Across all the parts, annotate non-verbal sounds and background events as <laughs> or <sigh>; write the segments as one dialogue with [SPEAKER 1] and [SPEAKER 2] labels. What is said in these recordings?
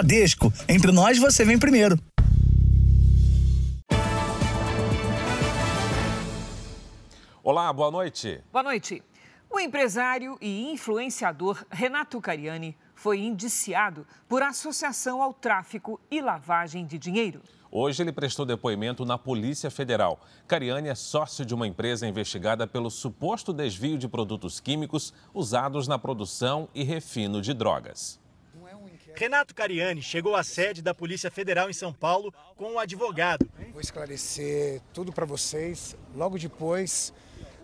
[SPEAKER 1] Bradesco. Entre nós, você vem primeiro.
[SPEAKER 2] Olá, boa noite.
[SPEAKER 3] Boa noite. O empresário e influenciador Renato Cariani foi indiciado por associação ao tráfico e lavagem de dinheiro.
[SPEAKER 2] Hoje ele prestou depoimento na Polícia Federal. Cariani é sócio de uma empresa investigada pelo suposto desvio de produtos químicos usados na produção e refino de drogas.
[SPEAKER 4] Renato Cariani chegou à sede da Polícia Federal em São Paulo com um advogado.
[SPEAKER 5] Vou esclarecer tudo para vocês logo depois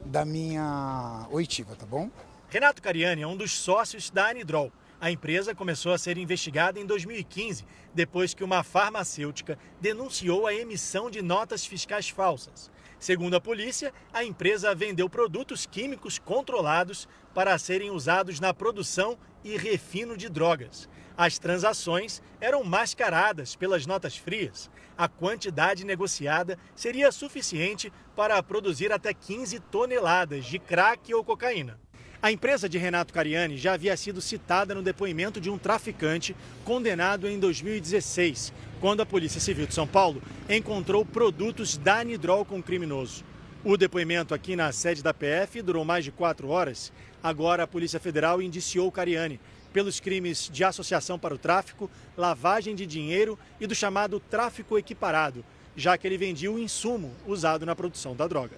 [SPEAKER 5] da minha oitiva, tá bom?
[SPEAKER 4] Renato Cariani é um dos sócios da Anidrol a empresa começou a ser investigada em 2015, depois que uma farmacêutica denunciou a emissão de notas fiscais falsas. Segundo a polícia, a empresa vendeu produtos químicos controlados para serem usados na produção e refino de drogas. As transações eram mascaradas pelas notas frias. A quantidade negociada seria suficiente para produzir até 15 toneladas de crack ou cocaína. A empresa de Renato Cariani já havia sido citada no depoimento de um traficante condenado em 2016, quando a Polícia Civil de São Paulo encontrou produtos da Nidrol com o criminoso. O depoimento aqui na sede da PF durou mais de quatro horas. Agora a Polícia Federal indiciou Cariani pelos crimes de associação para o tráfico, lavagem de dinheiro e do chamado tráfico equiparado, já que ele vendia o insumo usado na produção da droga.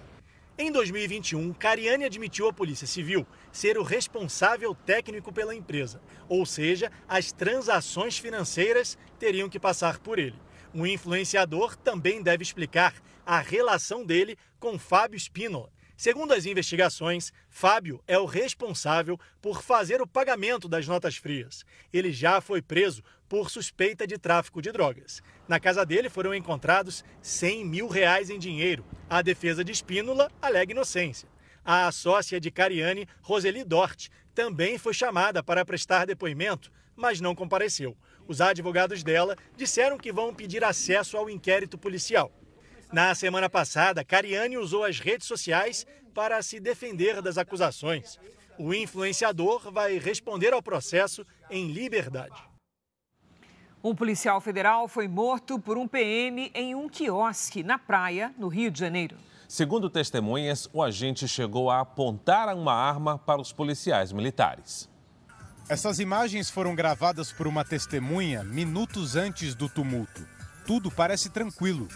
[SPEAKER 4] Em 2021, Cariani admitiu à Polícia Civil ser o responsável técnico pela empresa, ou seja, as transações financeiras teriam que passar por ele. O influenciador também deve explicar a relação dele com Fábio Spínola, Segundo as investigações, Fábio é o responsável por fazer o pagamento das notas frias. Ele já foi preso por suspeita de tráfico de drogas. Na casa dele foram encontrados 100 mil reais em dinheiro. A defesa de Espínola alega inocência. A sócia de Cariani, Roseli Dort, também foi chamada para prestar depoimento, mas não compareceu. Os advogados dela disseram que vão pedir acesso ao inquérito policial. Na semana passada, Cariani usou as redes sociais para se defender das acusações. O influenciador vai responder ao processo em liberdade.
[SPEAKER 3] Um policial federal foi morto por um PM em um quiosque na praia, no Rio de Janeiro.
[SPEAKER 2] Segundo testemunhas, o agente chegou a apontar uma arma para os policiais militares.
[SPEAKER 6] Essas imagens foram gravadas por uma testemunha minutos antes do tumulto. Tudo parece tranquilo.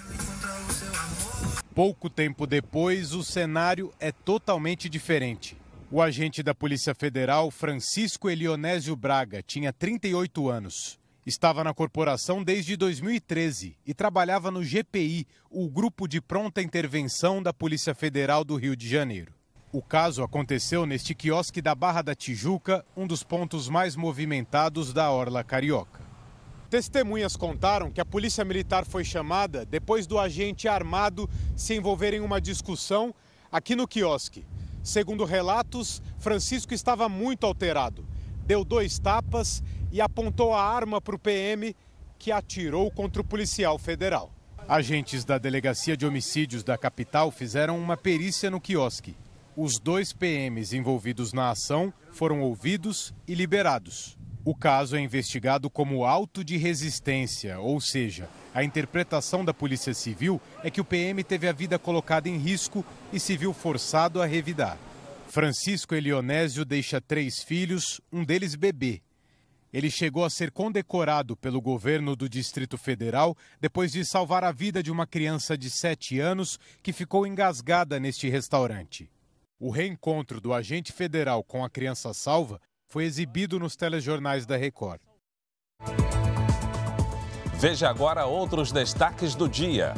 [SPEAKER 6] Pouco tempo depois, o cenário é totalmente diferente. O agente da Polícia Federal, Francisco Elionésio Braga, tinha 38 anos. Estava na corporação desde 2013 e trabalhava no GPI, o Grupo de Pronta Intervenção da Polícia Federal do Rio de Janeiro. O caso aconteceu neste quiosque da Barra da Tijuca, um dos pontos mais movimentados da Orla Carioca. Testemunhas contaram que a polícia militar foi chamada depois do agente armado se envolver em uma discussão aqui no quiosque. Segundo relatos, Francisco estava muito alterado. Deu dois tapas e apontou a arma para o PM, que atirou contra o policial federal. Agentes da Delegacia de Homicídios da capital fizeram uma perícia no quiosque. Os dois PMs envolvidos na ação foram ouvidos e liberados. O caso é investigado como auto de resistência, ou seja, a interpretação da Polícia Civil é que o PM teve a vida colocada em risco e se viu forçado a revidar. Francisco Elionésio deixa três filhos, um deles bebê. Ele chegou a ser condecorado pelo governo do Distrito Federal depois de salvar a vida de uma criança de sete anos que ficou engasgada neste restaurante. O reencontro do agente federal com a criança salva foi exibido nos telejornais da Record.
[SPEAKER 2] Veja agora outros destaques do dia.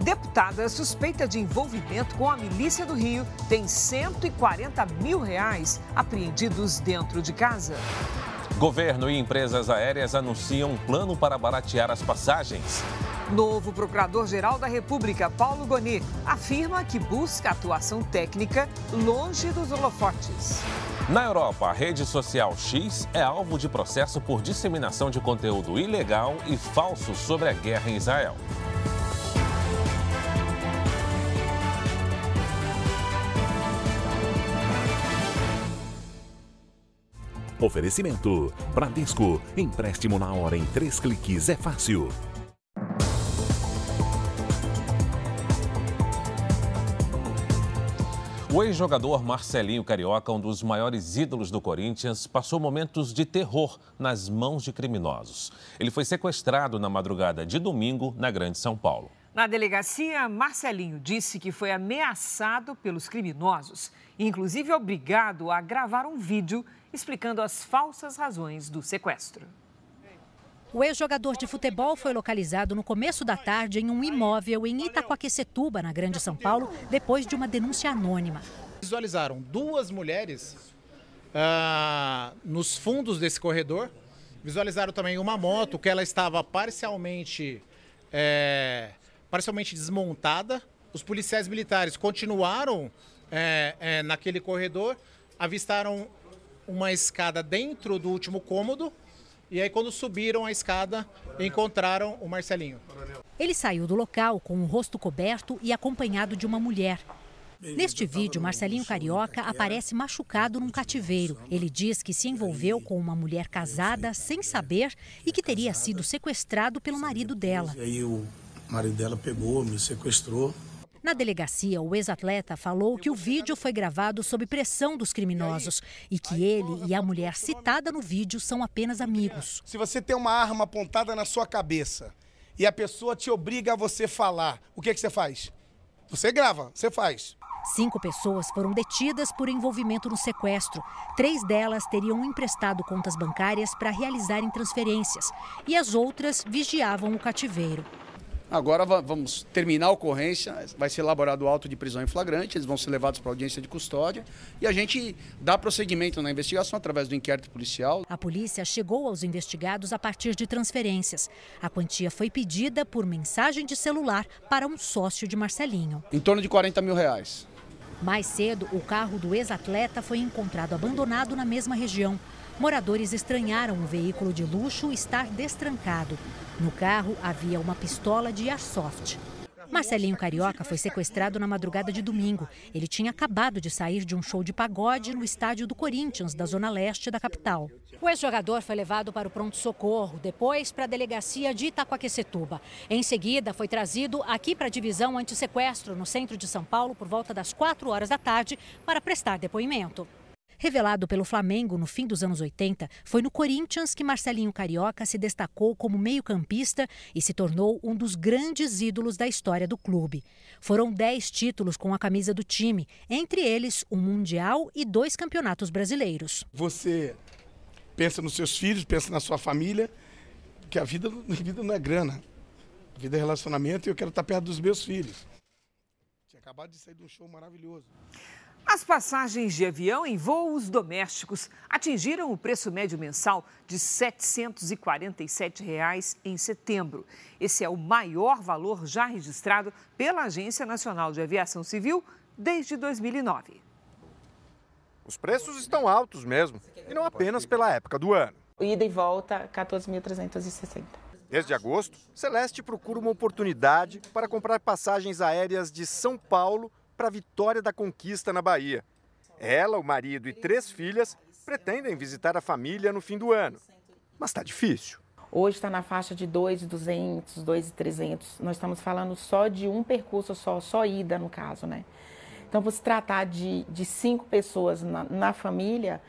[SPEAKER 3] Deputada suspeita de envolvimento com a milícia do Rio tem 140 mil reais apreendidos dentro de casa.
[SPEAKER 2] Governo e empresas aéreas anunciam um plano para baratear as passagens.
[SPEAKER 3] Novo Procurador-Geral da República, Paulo Goni, afirma que busca atuação técnica longe dos holofotes.
[SPEAKER 2] Na Europa, a rede social X é alvo de processo por disseminação de conteúdo ilegal e falso sobre a guerra em Israel.
[SPEAKER 7] Oferecimento: Bradesco. Empréstimo na hora em três cliques é fácil.
[SPEAKER 2] O ex-jogador Marcelinho Carioca, um dos maiores ídolos do Corinthians, passou momentos de terror nas mãos de criminosos. Ele foi sequestrado na madrugada de domingo na Grande São Paulo.
[SPEAKER 3] Na delegacia, Marcelinho disse que foi ameaçado pelos criminosos e, inclusive, obrigado a gravar um vídeo explicando as falsas razões do sequestro.
[SPEAKER 8] O ex-jogador de futebol foi localizado no começo da tarde em um imóvel em Itaquaquecetuba, na Grande São Paulo, depois de uma denúncia anônima.
[SPEAKER 9] Visualizaram duas mulheres ah, nos fundos desse corredor. Visualizaram também uma moto que ela estava parcialmente, é, parcialmente desmontada. Os policiais militares continuaram é, é, naquele corredor, avistaram uma escada dentro do último cômodo e aí, quando subiram a escada, encontraram o Marcelinho.
[SPEAKER 8] Ele saiu do local com o rosto coberto e acompanhado de uma mulher. Neste vídeo, Marcelinho Carioca aparece machucado num cativeiro. Ele diz que se envolveu com uma mulher casada sem saber e que teria sido sequestrado pelo marido dela.
[SPEAKER 1] E aí o marido dela pegou, me sequestrou,
[SPEAKER 8] na delegacia, o ex-atleta falou que o vídeo foi gravado sob pressão dos criminosos e que ele e a mulher citada no vídeo são apenas amigos.
[SPEAKER 10] Se você tem uma arma apontada na sua cabeça e a pessoa te obriga a você falar, o que, é que você faz? Você grava, você faz.
[SPEAKER 8] Cinco pessoas foram detidas por envolvimento no sequestro. Três delas teriam emprestado contas bancárias para realizarem transferências e as outras vigiavam o cativeiro.
[SPEAKER 11] Agora vamos terminar a ocorrência, vai ser elaborado o auto de prisão em flagrante, eles vão ser levados para audiência de custódia e a gente dá prosseguimento na investigação através do inquérito policial.
[SPEAKER 8] A polícia chegou aos investigados a partir de transferências. A quantia foi pedida por mensagem de celular para um sócio de Marcelinho.
[SPEAKER 11] Em torno de 40 mil reais.
[SPEAKER 8] Mais cedo, o carro do ex-atleta foi encontrado abandonado na mesma região. Moradores estranharam o veículo de luxo estar destrancado. No carro havia uma pistola de airsoft. Marcelinho Carioca foi sequestrado na madrugada de domingo. Ele tinha acabado de sair de um show de pagode no estádio do Corinthians, da zona leste da capital. O ex-jogador foi levado para o pronto-socorro, depois para a delegacia de Itacoaquecetuba. Em seguida, foi trazido aqui para a divisão antissequestro, no centro de São Paulo, por volta das 4 horas da tarde, para prestar depoimento. Revelado pelo Flamengo no fim dos anos 80, foi no Corinthians que Marcelinho Carioca se destacou como meio-campista e se tornou um dos grandes ídolos da história do clube. Foram dez títulos com a camisa do time, entre eles um Mundial e dois campeonatos brasileiros.
[SPEAKER 10] Você pensa nos seus filhos, pensa na sua família, que a vida, <laughs> a vida não é grana. A vida é relacionamento e eu quero estar perto dos meus filhos. Tinha acabado de sair de um show maravilhoso.
[SPEAKER 3] As passagens de avião em voos domésticos atingiram o preço médio mensal de 747 reais em setembro. Esse é o maior valor já registrado pela Agência Nacional de Aviação Civil desde 2009.
[SPEAKER 12] Os preços estão altos mesmo, e não apenas pela época do ano.
[SPEAKER 13] Ida e volta, 14.360.
[SPEAKER 12] Desde agosto, Celeste procura uma oportunidade para comprar passagens aéreas de São Paulo para a vitória da conquista na Bahia. Ela, o marido e três filhas pretendem visitar a família no fim do ano. Mas está difícil.
[SPEAKER 13] Hoje está na faixa de 2,200, 2,300. Nós estamos falando só de um percurso só, só ida no caso, né? Então, se tratar de, de cinco pessoas na, na família,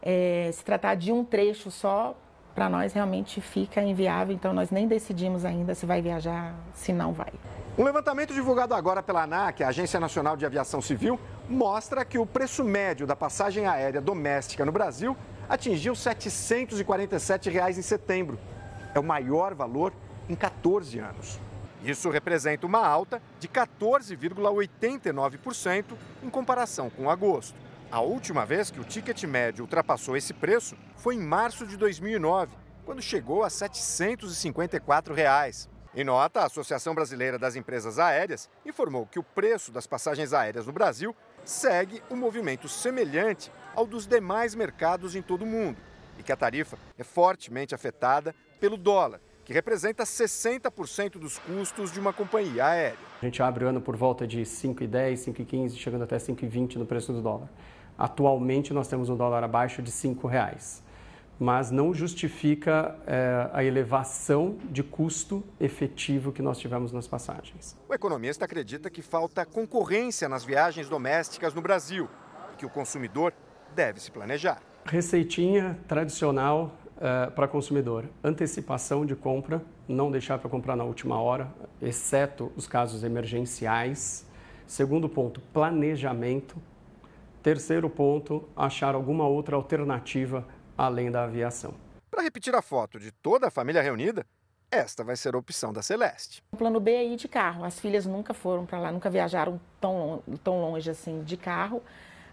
[SPEAKER 13] é, se tratar de um trecho só, para nós realmente fica inviável. Então, nós nem decidimos ainda se vai viajar, se não vai.
[SPEAKER 12] Um levantamento divulgado agora pela ANAC, a Agência Nacional de Aviação Civil, mostra que o preço médio da passagem aérea doméstica no Brasil atingiu 747 reais em setembro. É o maior valor em 14 anos. Isso representa uma alta de 14,89% em comparação com agosto. A última vez que o ticket médio ultrapassou esse preço foi em março de 2009, quando chegou a 754 reais. Em nota, a Associação Brasileira das Empresas Aéreas informou que o preço das passagens aéreas no Brasil segue um movimento semelhante ao dos demais mercados em todo o mundo e que a tarifa é fortemente afetada pelo dólar, que representa 60% dos custos de uma companhia aérea.
[SPEAKER 14] A gente abre o ano por volta de 5,10, 5,15, chegando até 5,20 no preço do dólar. Atualmente nós temos um dólar abaixo de R$ reais. mas não justifica é, a elevação de custo efetivo que nós tivemos nas passagens.
[SPEAKER 15] O economista acredita que falta concorrência nas viagens domésticas no Brasil e que o consumidor deve se planejar.
[SPEAKER 14] Receitinha tradicional é, para consumidor: antecipação de compra, não deixar para comprar na última hora, exceto os casos emergenciais. Segundo ponto, planejamento. Terceiro ponto, achar alguma outra alternativa além da aviação.
[SPEAKER 15] Para repetir a foto de toda a família reunida, esta vai ser a opção da Celeste.
[SPEAKER 13] O plano B é ir de carro. As filhas nunca foram para lá, nunca viajaram tão, tão longe assim de carro.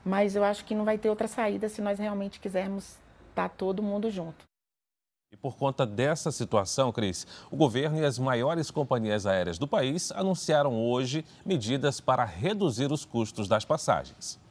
[SPEAKER 13] Mas eu acho que não vai ter outra saída se nós realmente quisermos estar tá todo mundo junto.
[SPEAKER 2] E por conta dessa situação, Cris, o governo e as maiores companhias aéreas do país anunciaram hoje medidas para reduzir os custos das passagens.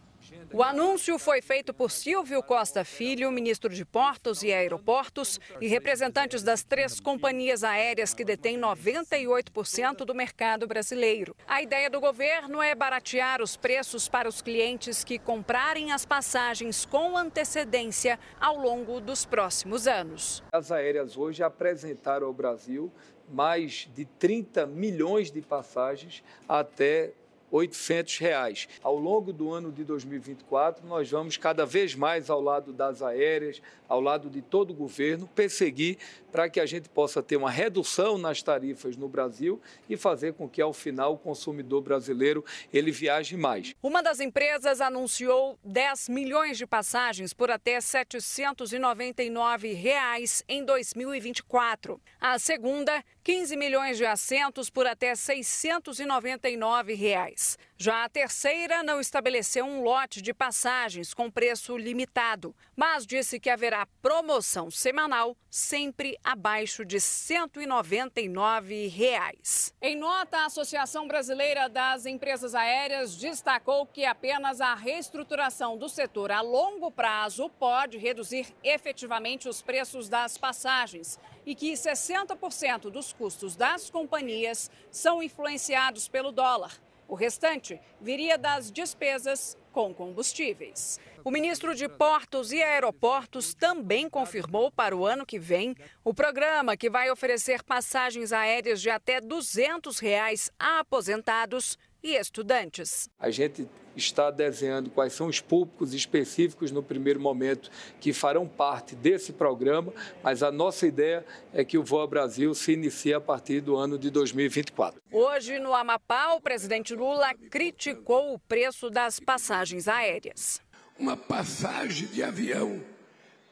[SPEAKER 16] O anúncio foi feito por Silvio Costa Filho, ministro de Portos e Aeroportos, e representantes das três companhias aéreas que detêm 98% do mercado brasileiro. A ideia do governo é baratear os preços para os clientes que comprarem as passagens com antecedência ao longo dos próximos anos.
[SPEAKER 17] As aéreas hoje apresentaram ao Brasil mais de 30 milhões de passagens até 800 reais. Ao longo do ano de 2024, nós vamos cada vez mais ao lado das aéreas, ao lado de todo o governo, perseguir para que a gente possa ter uma redução nas tarifas no Brasil e fazer com que ao final o consumidor brasileiro ele viaje mais.
[SPEAKER 16] Uma das empresas anunciou 10 milhões de passagens por até 799 reais em 2024. A segunda, 15 milhões de assentos por até 699 reais. Já a terceira não estabeleceu um lote de passagens com preço limitado, mas disse que haverá promoção semanal sempre abaixo de 199 reais. Em nota, a Associação Brasileira das Empresas Aéreas destacou que apenas a reestruturação do setor a longo prazo pode reduzir efetivamente os preços das passagens e que 60% dos custos das companhias são influenciados pelo dólar. O restante viria das despesas com combustíveis. O ministro de Portos e Aeroportos também confirmou para o ano que vem o programa que vai oferecer passagens aéreas de até 200 reais a aposentados e estudantes.
[SPEAKER 17] A gente está desenhando quais são os públicos específicos no primeiro momento que farão parte desse programa, mas a nossa ideia é que o Voa Brasil se inicie a partir do ano de 2024.
[SPEAKER 16] Hoje, no Amapá, o presidente Lula criticou o preço das passagens aéreas.
[SPEAKER 18] Uma passagem de avião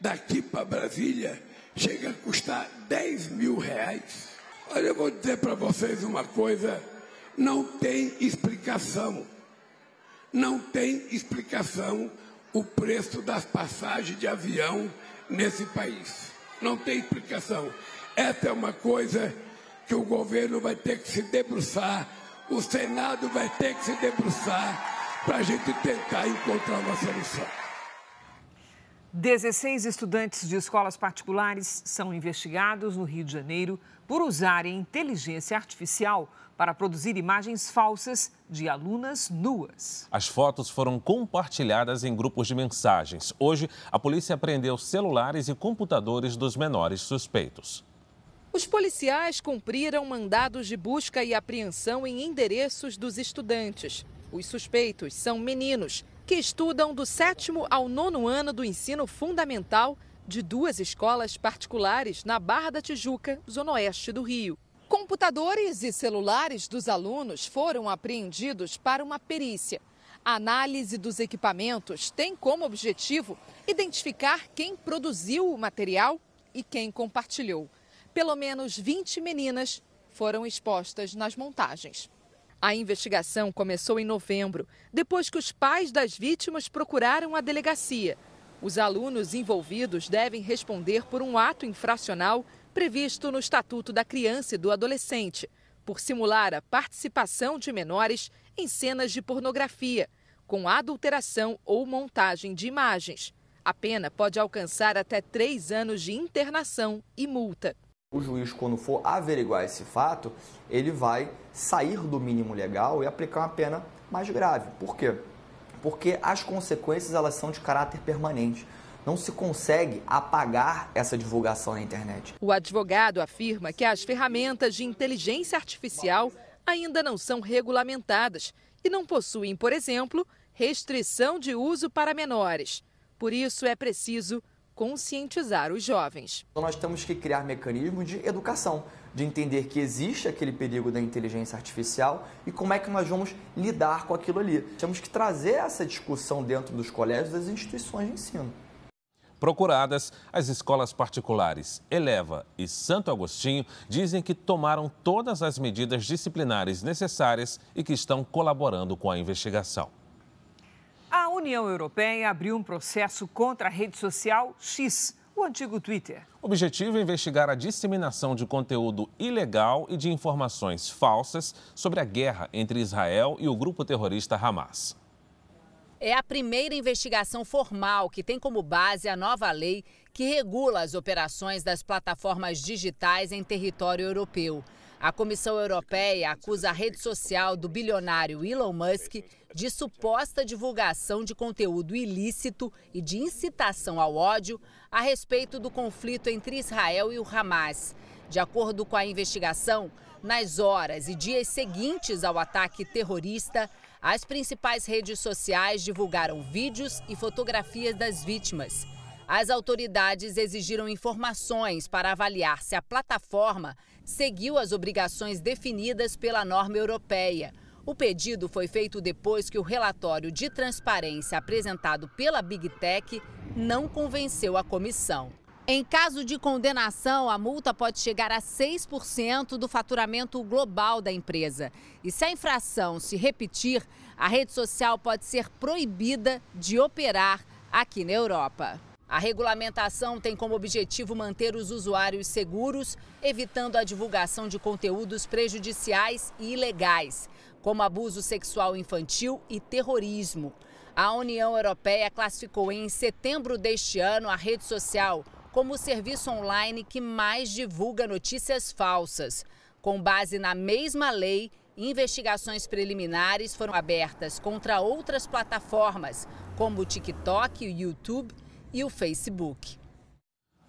[SPEAKER 18] daqui para Brasília chega a custar 10 mil reais. Olha, eu vou dizer para vocês uma coisa não tem explicação. Não tem explicação o preço das passagens de avião nesse país. Não tem explicação. Essa é uma coisa que o governo vai ter que se debruçar, o Senado vai ter que se debruçar para a gente tentar encontrar uma solução.
[SPEAKER 3] 16 estudantes de escolas particulares são investigados no Rio de Janeiro por usarem inteligência artificial para produzir imagens falsas de alunas nuas.
[SPEAKER 2] As fotos foram compartilhadas em grupos de mensagens. Hoje, a polícia apreendeu celulares e computadores dos menores suspeitos.
[SPEAKER 19] Os policiais cumpriram mandados de busca e apreensão em endereços dos estudantes. Os suspeitos são meninos que estudam do sétimo ao nono ano do ensino fundamental de duas escolas particulares na Barra da Tijuca, zona oeste do Rio. Computadores e celulares dos alunos foram apreendidos para uma perícia. A análise dos equipamentos tem como objetivo identificar quem produziu o material e quem compartilhou. Pelo menos 20 meninas foram expostas nas montagens. A investigação começou em novembro, depois que os pais das vítimas procuraram a delegacia. Os alunos envolvidos devem responder por um ato infracional previsto no Estatuto da Criança e do Adolescente, por simular a participação de menores em cenas de pornografia, com adulteração ou montagem de imagens. A pena pode alcançar até três anos de internação e multa.
[SPEAKER 20] O juiz, quando for averiguar esse fato, ele vai sair do mínimo legal e aplicar uma pena mais grave. Por quê? Porque as consequências elas são de caráter permanente. não se consegue apagar essa divulgação na internet.
[SPEAKER 19] O advogado afirma que as ferramentas de inteligência artificial ainda não são regulamentadas e não possuem, por exemplo, restrição de uso para menores. Por isso é preciso conscientizar os jovens.
[SPEAKER 20] Então nós temos que criar mecanismos de educação, de entender que existe aquele perigo da inteligência artificial e como é que nós vamos lidar com aquilo ali. Temos que trazer essa discussão dentro dos colégios das instituições de ensino.
[SPEAKER 2] Procuradas, as escolas particulares Eleva e Santo Agostinho dizem que tomaram todas as medidas disciplinares necessárias e que estão colaborando com a investigação.
[SPEAKER 3] A União Europeia abriu um processo contra a rede social X, o antigo Twitter.
[SPEAKER 2] O objetivo é investigar a disseminação de conteúdo ilegal e de informações falsas sobre a guerra entre Israel e o grupo terrorista Hamas.
[SPEAKER 21] É a primeira investigação formal que tem como base a nova lei que regula as operações das plataformas digitais em território europeu. A Comissão Europeia acusa a rede social do bilionário Elon Musk de suposta divulgação de conteúdo ilícito e de incitação ao ódio a respeito do conflito entre Israel e o Hamas. De acordo com a investigação, nas horas e dias seguintes ao ataque terrorista, as principais redes sociais divulgaram vídeos e fotografias das vítimas. As autoridades exigiram informações para avaliar se a plataforma seguiu as obrigações definidas pela norma europeia. O pedido foi feito depois que o relatório de transparência apresentado pela Big Tech não convenceu a comissão. Em caso de condenação, a multa pode chegar a 6% do faturamento global da empresa. E se a infração se repetir, a rede social pode ser proibida de operar aqui na Europa. A regulamentação tem como objetivo manter os usuários seguros, evitando a divulgação de conteúdos prejudiciais e ilegais, como abuso sexual infantil e terrorismo. A União Europeia classificou em setembro deste ano a rede social como o serviço online que mais divulga notícias falsas. Com base na mesma lei, investigações preliminares foram abertas contra outras plataformas, como o TikTok, o YouTube e o Facebook.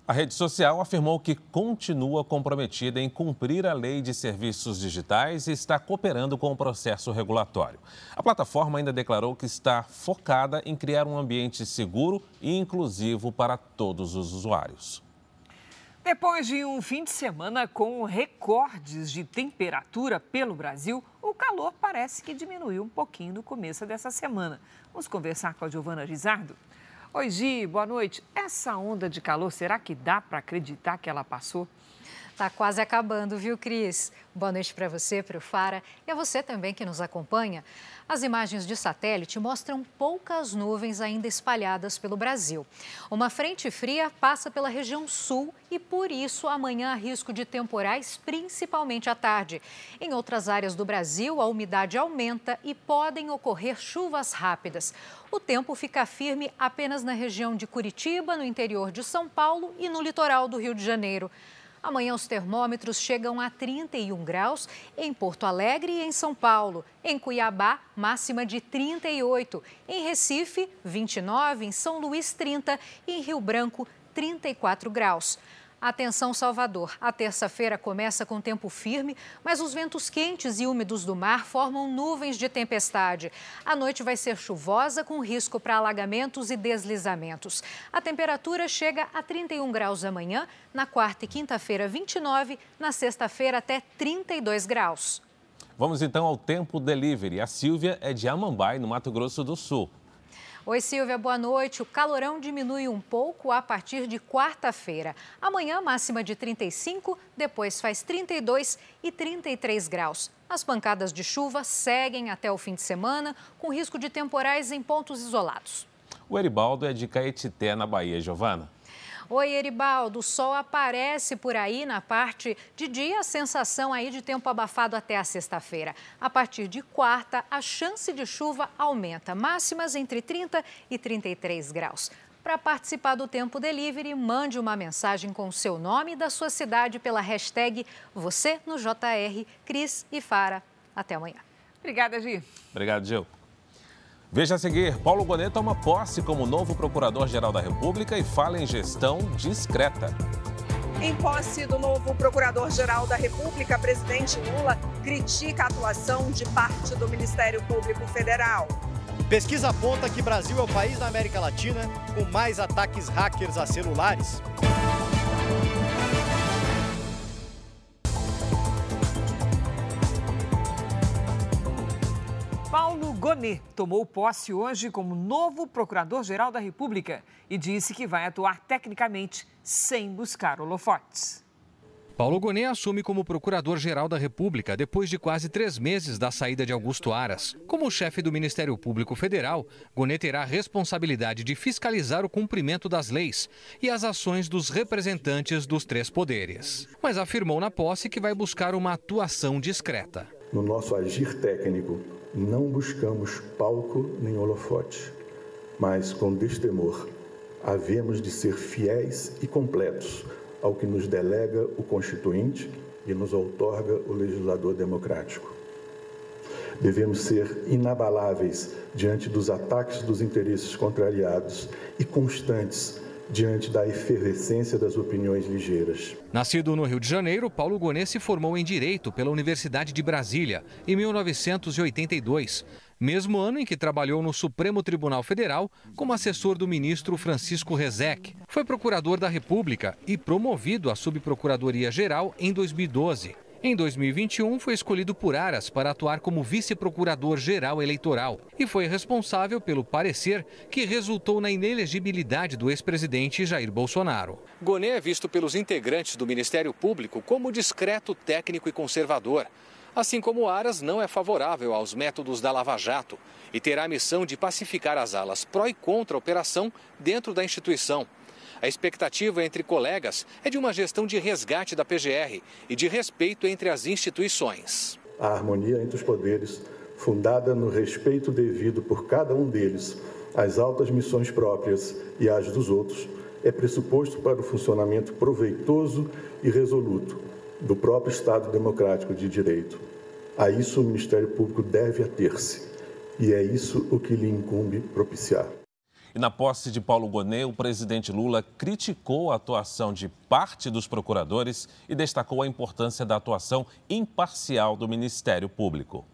[SPEAKER 2] A rede social afirmou que continua comprometida em cumprir a lei de serviços digitais e está cooperando com o processo regulatório. A plataforma ainda declarou que está focada em criar um ambiente seguro e inclusivo para todos os usuários.
[SPEAKER 3] Depois de um fim de semana com recordes de temperatura pelo Brasil, o calor parece que diminuiu um pouquinho no começo dessa semana. Vamos conversar com a Giovana Rizardo? Oi, Gi, boa noite. Essa onda de calor, será que dá para acreditar que ela passou?
[SPEAKER 8] Está quase acabando, viu, Cris? Boa noite para você, para o Fara e a você também que nos acompanha. As imagens de satélite mostram poucas nuvens ainda espalhadas pelo Brasil. Uma frente fria passa pela região sul e, por isso, amanhã há risco de temporais, principalmente à tarde. Em outras áreas do Brasil, a umidade aumenta e podem ocorrer chuvas rápidas. O tempo fica firme apenas na região de Curitiba, no interior de São Paulo e no litoral do Rio de Janeiro. Amanhã os termômetros chegam a 31 graus em Porto Alegre e em São Paulo. Em Cuiabá, máxima de 38. Em Recife, 29. Em São Luís, 30. E em Rio Branco, 34 graus. Atenção, Salvador. A terça-feira começa com tempo firme, mas os ventos quentes e úmidos do mar formam nuvens de tempestade. A noite vai ser chuvosa, com risco para alagamentos e deslizamentos. A temperatura chega a 31 graus amanhã, na quarta e quinta-feira, 29, na sexta-feira, até 32 graus.
[SPEAKER 2] Vamos então ao tempo delivery. A Silvia é de Amambai, no Mato Grosso do Sul.
[SPEAKER 8] Oi, Silvia, boa noite. O calorão diminui um pouco a partir de quarta-feira. Amanhã, máxima de 35, depois faz 32 e 33 graus. As pancadas de chuva seguem até o fim de semana, com risco de temporais em pontos isolados.
[SPEAKER 2] O Eribaldo é de Caetité, na Bahia, Giovana.
[SPEAKER 8] Oi, Eribaldo, o sol aparece por aí na parte de dia, sensação aí de tempo abafado até a sexta-feira. A partir de quarta, a chance de chuva aumenta, máximas entre 30 e 33 graus. Para participar do Tempo Delivery, mande uma mensagem com o seu nome e da sua cidade pela hashtag você no JR, Cris e Fara. Até amanhã.
[SPEAKER 3] Obrigada, Gi.
[SPEAKER 2] Obrigado, Gil. Veja a seguir, Paulo Gonet toma posse como novo Procurador-Geral da República e fala em gestão discreta.
[SPEAKER 22] Em posse do novo Procurador-Geral da República, presidente Lula critica a atuação de parte do Ministério Público Federal.
[SPEAKER 23] Pesquisa aponta que Brasil é o país da América Latina com mais ataques hackers a celulares.
[SPEAKER 3] Gonet tomou posse hoje como novo Procurador-Geral da República e disse que vai atuar tecnicamente sem buscar holofotes.
[SPEAKER 24] Paulo Gonet assume como Procurador-Geral da República depois de quase três meses da saída de Augusto Aras. Como chefe do Ministério Público Federal, Gonet terá a responsabilidade de fiscalizar o cumprimento das leis e as ações dos representantes dos três poderes. Mas afirmou na posse que vai buscar uma atuação discreta.
[SPEAKER 25] No nosso agir técnico, não buscamos palco nem holofote, mas com destemor, havemos de ser fiéis e completos ao que nos delega o Constituinte e nos outorga o legislador democrático. Devemos ser inabaláveis diante dos ataques dos interesses contrariados e constantes diante da efervescência das opiniões ligeiras.
[SPEAKER 24] Nascido no Rio de Janeiro, Paulo Gonet se formou em Direito pela Universidade de Brasília em 1982, mesmo ano em que trabalhou no Supremo Tribunal Federal como assessor do ministro Francisco Rezec. Foi procurador da República e promovido à Subprocuradoria-Geral em 2012. Em 2021, foi escolhido por Aras para atuar como vice-procurador-geral eleitoral e foi responsável pelo parecer que resultou na inelegibilidade do ex-presidente Jair Bolsonaro.
[SPEAKER 26] Gonet é visto pelos integrantes do Ministério Público como discreto, técnico e conservador. Assim como Aras não é favorável aos métodos da Lava Jato e terá a missão de pacificar as alas pró e contra a operação dentro da instituição. A expectativa entre colegas é de uma gestão de resgate da PGR e de respeito entre as instituições.
[SPEAKER 25] A harmonia entre os poderes, fundada no respeito devido por cada um deles às altas missões próprias e às dos outros, é pressuposto para o funcionamento proveitoso e resoluto do próprio Estado democrático de direito. A isso o Ministério Público deve ater-se, e é isso o que lhe incumbe propiciar.
[SPEAKER 2] E na posse de Paulo Gonet, o presidente Lula criticou a atuação de parte dos procuradores e destacou a importância da atuação imparcial do Ministério Público.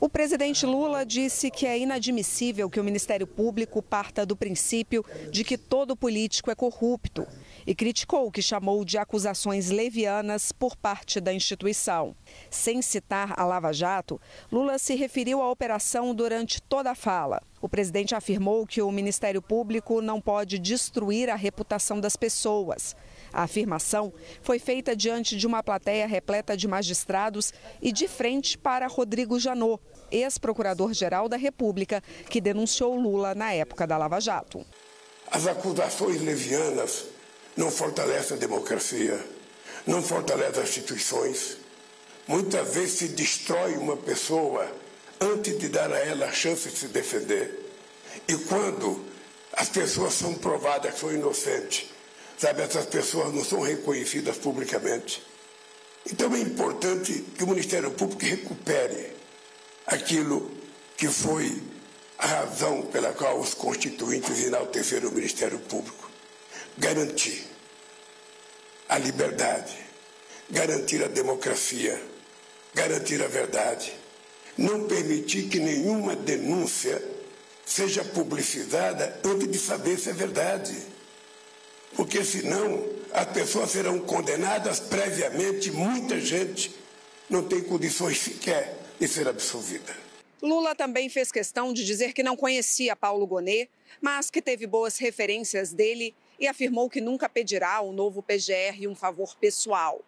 [SPEAKER 22] O presidente Lula disse que é inadmissível que o Ministério Público parta do princípio de que todo político é corrupto e criticou o que chamou de acusações levianas por parte da instituição. Sem citar a Lava Jato, Lula se referiu à operação durante toda a fala. O presidente afirmou que o Ministério Público não pode destruir a reputação das pessoas. A afirmação foi feita diante de uma plateia repleta de magistrados e de frente para Rodrigo Janot, ex-procurador-geral da República, que denunciou Lula na época da Lava Jato.
[SPEAKER 18] As acusações levianas não fortalecem a democracia, não fortalecem as instituições. Muitas vezes se destrói uma pessoa antes de dar a ela a chance de se defender. E quando as pessoas são provadas que são inocentes, sabe, essas pessoas não são reconhecidas publicamente. Então é importante que o Ministério Público recupere aquilo que foi a razão pela qual os constituintes enalteceram o Ministério Público. Garantir a liberdade, garantir a democracia, garantir a verdade não permitir que nenhuma denúncia seja publicizada antes de saber se é verdade. Porque senão as pessoas serão condenadas previamente, muita gente não tem condições sequer de ser absolvida.
[SPEAKER 22] Lula também fez questão de dizer que não conhecia Paulo Gonet, mas que teve boas referências dele e afirmou que nunca pedirá ao novo PGR um favor pessoal.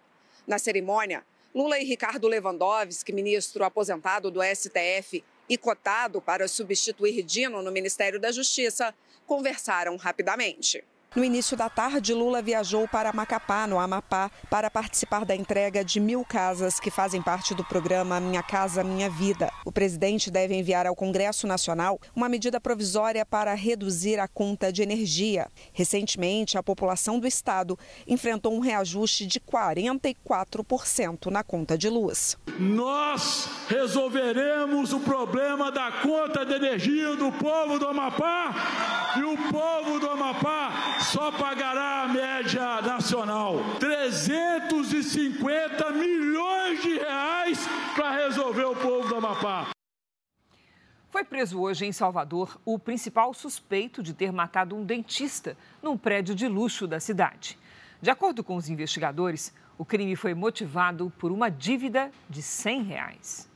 [SPEAKER 22] Na cerimônia, Lula e Ricardo Lewandowski, ministro aposentado do STF e cotado para substituir Dino no Ministério da Justiça, conversaram rapidamente. No início da tarde, Lula viajou para Macapá, no Amapá, para participar da entrega de mil casas que fazem parte do programa Minha Casa Minha Vida. O presidente deve enviar ao Congresso Nacional uma medida provisória para reduzir a conta de energia. Recentemente, a população do estado enfrentou um reajuste de 44% na conta de luz.
[SPEAKER 27] Nós resolveremos o problema da conta de energia do povo do Amapá e o povo do Amapá só pagará a média nacional 350 milhões de reais para resolver o povo do Amapá.
[SPEAKER 3] Foi preso hoje em Salvador o principal suspeito de ter matado um dentista num prédio de luxo da cidade. De acordo com os investigadores, o crime foi motivado por uma dívida de 100 reais.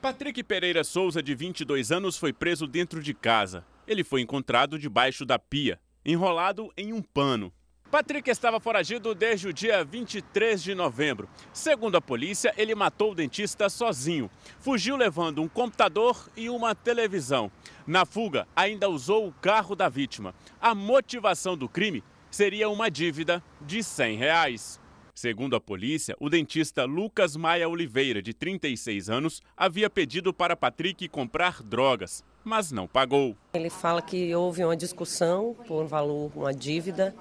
[SPEAKER 28] Patrick Pereira Souza, de 22 anos, foi preso dentro de casa. Ele foi encontrado debaixo da pia, enrolado em um pano. Patrick estava foragido desde o dia 23 de novembro. Segundo a polícia, ele matou o dentista sozinho. Fugiu levando um computador e uma televisão. Na fuga, ainda usou o carro da vítima. A motivação do crime seria uma dívida de 100 reais. Segundo a polícia, o dentista Lucas Maia Oliveira, de 36 anos, havia pedido para Patrick comprar drogas, mas não pagou.
[SPEAKER 29] Ele fala que houve uma discussão por um valor, uma dívida,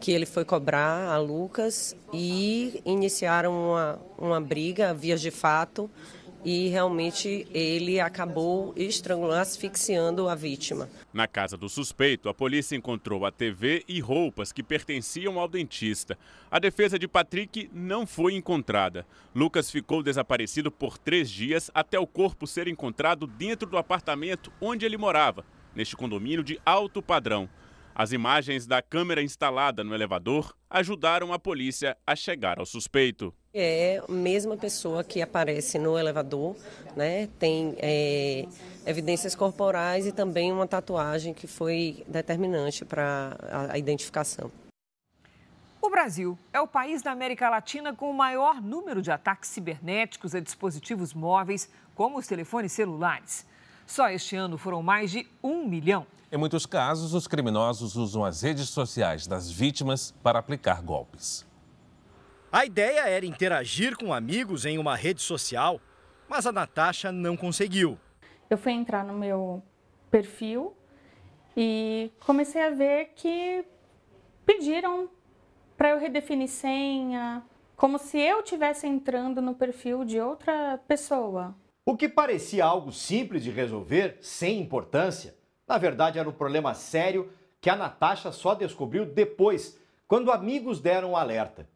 [SPEAKER 29] que ele foi cobrar a Lucas e iniciaram uma, uma briga, vias de fato, e realmente ele acabou estrangulando, asfixiando a vítima.
[SPEAKER 28] Na casa do suspeito, a polícia encontrou a TV e roupas que pertenciam ao dentista. A defesa de Patrick não foi encontrada. Lucas ficou desaparecido por três dias até o corpo ser encontrado dentro do apartamento onde ele morava, neste condomínio de alto padrão. As imagens da câmera instalada no elevador ajudaram a polícia a chegar ao suspeito.
[SPEAKER 29] É a mesma pessoa que aparece no elevador, né? Tem é, evidências corporais e também uma tatuagem que foi determinante para a, a identificação.
[SPEAKER 3] O Brasil é o país da América Latina com o maior número de ataques cibernéticos a dispositivos móveis, como os telefones celulares. Só este ano foram mais de um milhão.
[SPEAKER 2] Em muitos casos, os criminosos usam as redes sociais das vítimas para aplicar golpes.
[SPEAKER 23] A ideia era interagir com amigos em uma rede social, mas a Natasha não conseguiu.
[SPEAKER 30] Eu fui entrar no meu perfil e comecei a ver que pediram para eu redefinir senha, como se eu estivesse entrando no perfil de outra pessoa.
[SPEAKER 23] O que parecia algo simples de resolver, sem importância, na verdade era um problema sério que a Natasha só descobriu depois, quando amigos deram um alerta.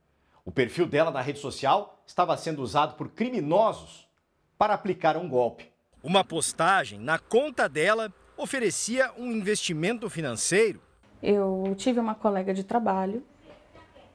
[SPEAKER 23] O perfil dela na rede social estava sendo usado por criminosos para aplicar um golpe. Uma postagem na conta dela oferecia um investimento financeiro.
[SPEAKER 30] Eu tive uma colega de trabalho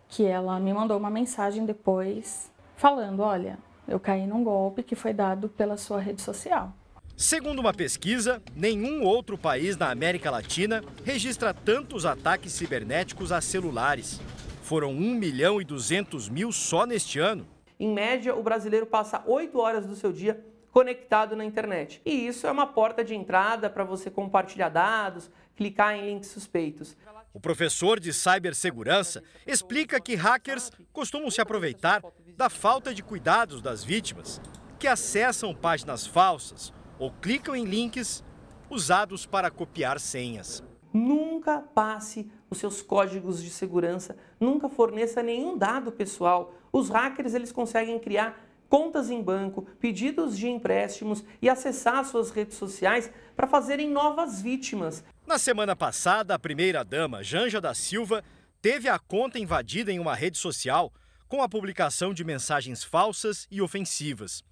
[SPEAKER 30] que ela me mandou uma mensagem depois falando: Olha, eu caí num golpe que foi dado pela sua rede social.
[SPEAKER 23] Segundo uma pesquisa, nenhum outro país na América Latina registra tantos ataques cibernéticos a celulares. Foram 1 milhão e 200 mil só neste ano.
[SPEAKER 31] Em média, o brasileiro passa 8 horas do seu dia conectado na internet. E isso é uma porta de entrada para você compartilhar dados, clicar em links suspeitos.
[SPEAKER 23] O professor de cibersegurança explica que hackers costumam se aproveitar da falta de cuidados das vítimas, que acessam páginas falsas ou clicam em links usados para copiar senhas.
[SPEAKER 31] Nunca passe os seus códigos de segurança, nunca forneça nenhum dado pessoal. Os hackers eles conseguem criar contas em banco, pedidos de empréstimos e acessar suas redes sociais para fazerem novas vítimas.
[SPEAKER 23] Na semana passada, a primeira-dama Janja da Silva teve a conta invadida em uma rede social com a publicação de mensagens falsas e ofensivas.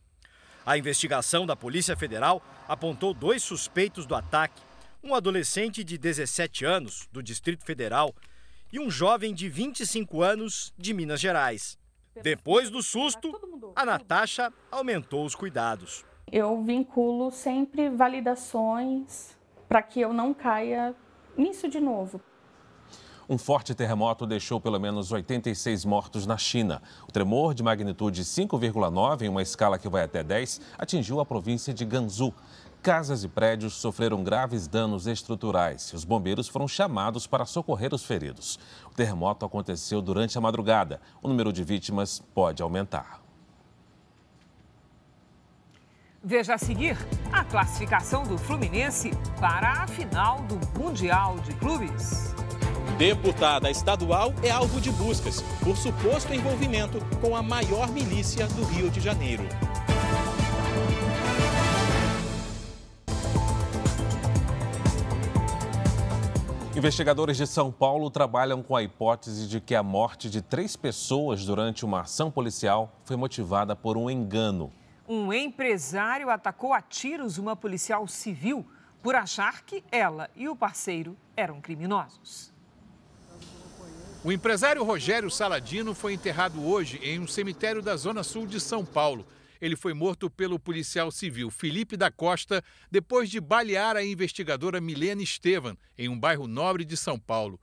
[SPEAKER 23] A investigação da Polícia Federal apontou dois suspeitos do ataque um adolescente de 17 anos, do Distrito Federal, e um jovem de 25 anos, de Minas Gerais. Depois do susto, a Natasha aumentou os cuidados.
[SPEAKER 30] Eu vinculo sempre validações para que eu não caia nisso de novo.
[SPEAKER 2] Um forte terremoto deixou pelo menos 86 mortos na China. O tremor de magnitude 5,9, em uma escala que vai até 10, atingiu a província de Gansu. Casas e prédios sofreram graves danos estruturais e os bombeiros foram chamados para socorrer os feridos. O terremoto aconteceu durante a madrugada. O número de vítimas pode aumentar.
[SPEAKER 3] Veja a seguir a classificação do Fluminense para a final do Mundial de Clubes.
[SPEAKER 32] Deputada estadual é alvo de buscas por suposto envolvimento com a maior milícia do Rio de Janeiro.
[SPEAKER 2] Investigadores de São Paulo trabalham com a hipótese de que a morte de três pessoas durante uma ação policial foi motivada por um engano.
[SPEAKER 3] Um empresário atacou a tiros uma policial civil por achar que ela e o parceiro eram criminosos.
[SPEAKER 33] O empresário Rogério Saladino foi enterrado hoje em um cemitério da Zona Sul de São Paulo. Ele foi morto pelo policial civil Felipe da Costa depois de balear a investigadora Milene Estevan em um bairro nobre de São Paulo.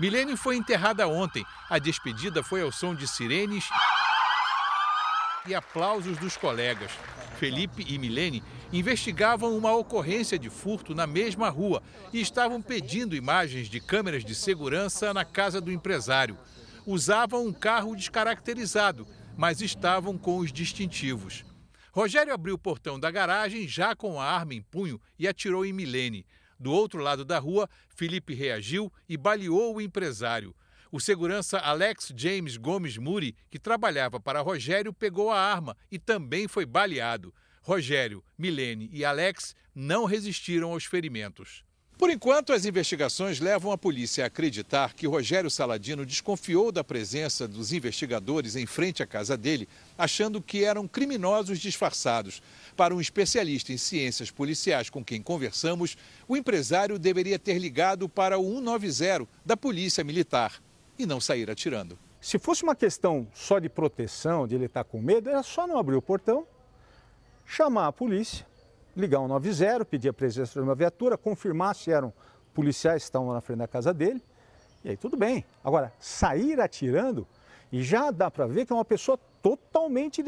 [SPEAKER 33] Milene foi enterrada ontem. A despedida foi ao som de sirenes e aplausos dos colegas. Felipe e Milene investigavam uma ocorrência de furto na mesma rua e estavam pedindo imagens de câmeras de segurança na casa do empresário. Usavam um carro descaracterizado mas estavam com os distintivos. Rogério abriu o portão da garagem já com a arma em punho e atirou em Milene. Do outro lado da rua, Felipe reagiu e baleou o empresário. O segurança Alex James Gomes Muri, que trabalhava para Rogério, pegou a arma e também foi baleado. Rogério, Milene e Alex não resistiram aos ferimentos. Por enquanto, as investigações levam a polícia a acreditar que Rogério Saladino desconfiou da presença dos investigadores em frente à casa dele, achando que eram criminosos disfarçados. Para um especialista em ciências policiais com quem conversamos, o empresário deveria ter ligado para o 190 da Polícia Militar e não sair atirando.
[SPEAKER 34] Se fosse uma questão só de proteção, de ele estar com medo, era só não abrir o portão, chamar a polícia ligar 190, pedir a presença de uma viatura, confirmar se eram policiais que estavam na frente da casa dele, e aí tudo bem. Agora, sair atirando, e já dá para ver que é uma pessoa totalmente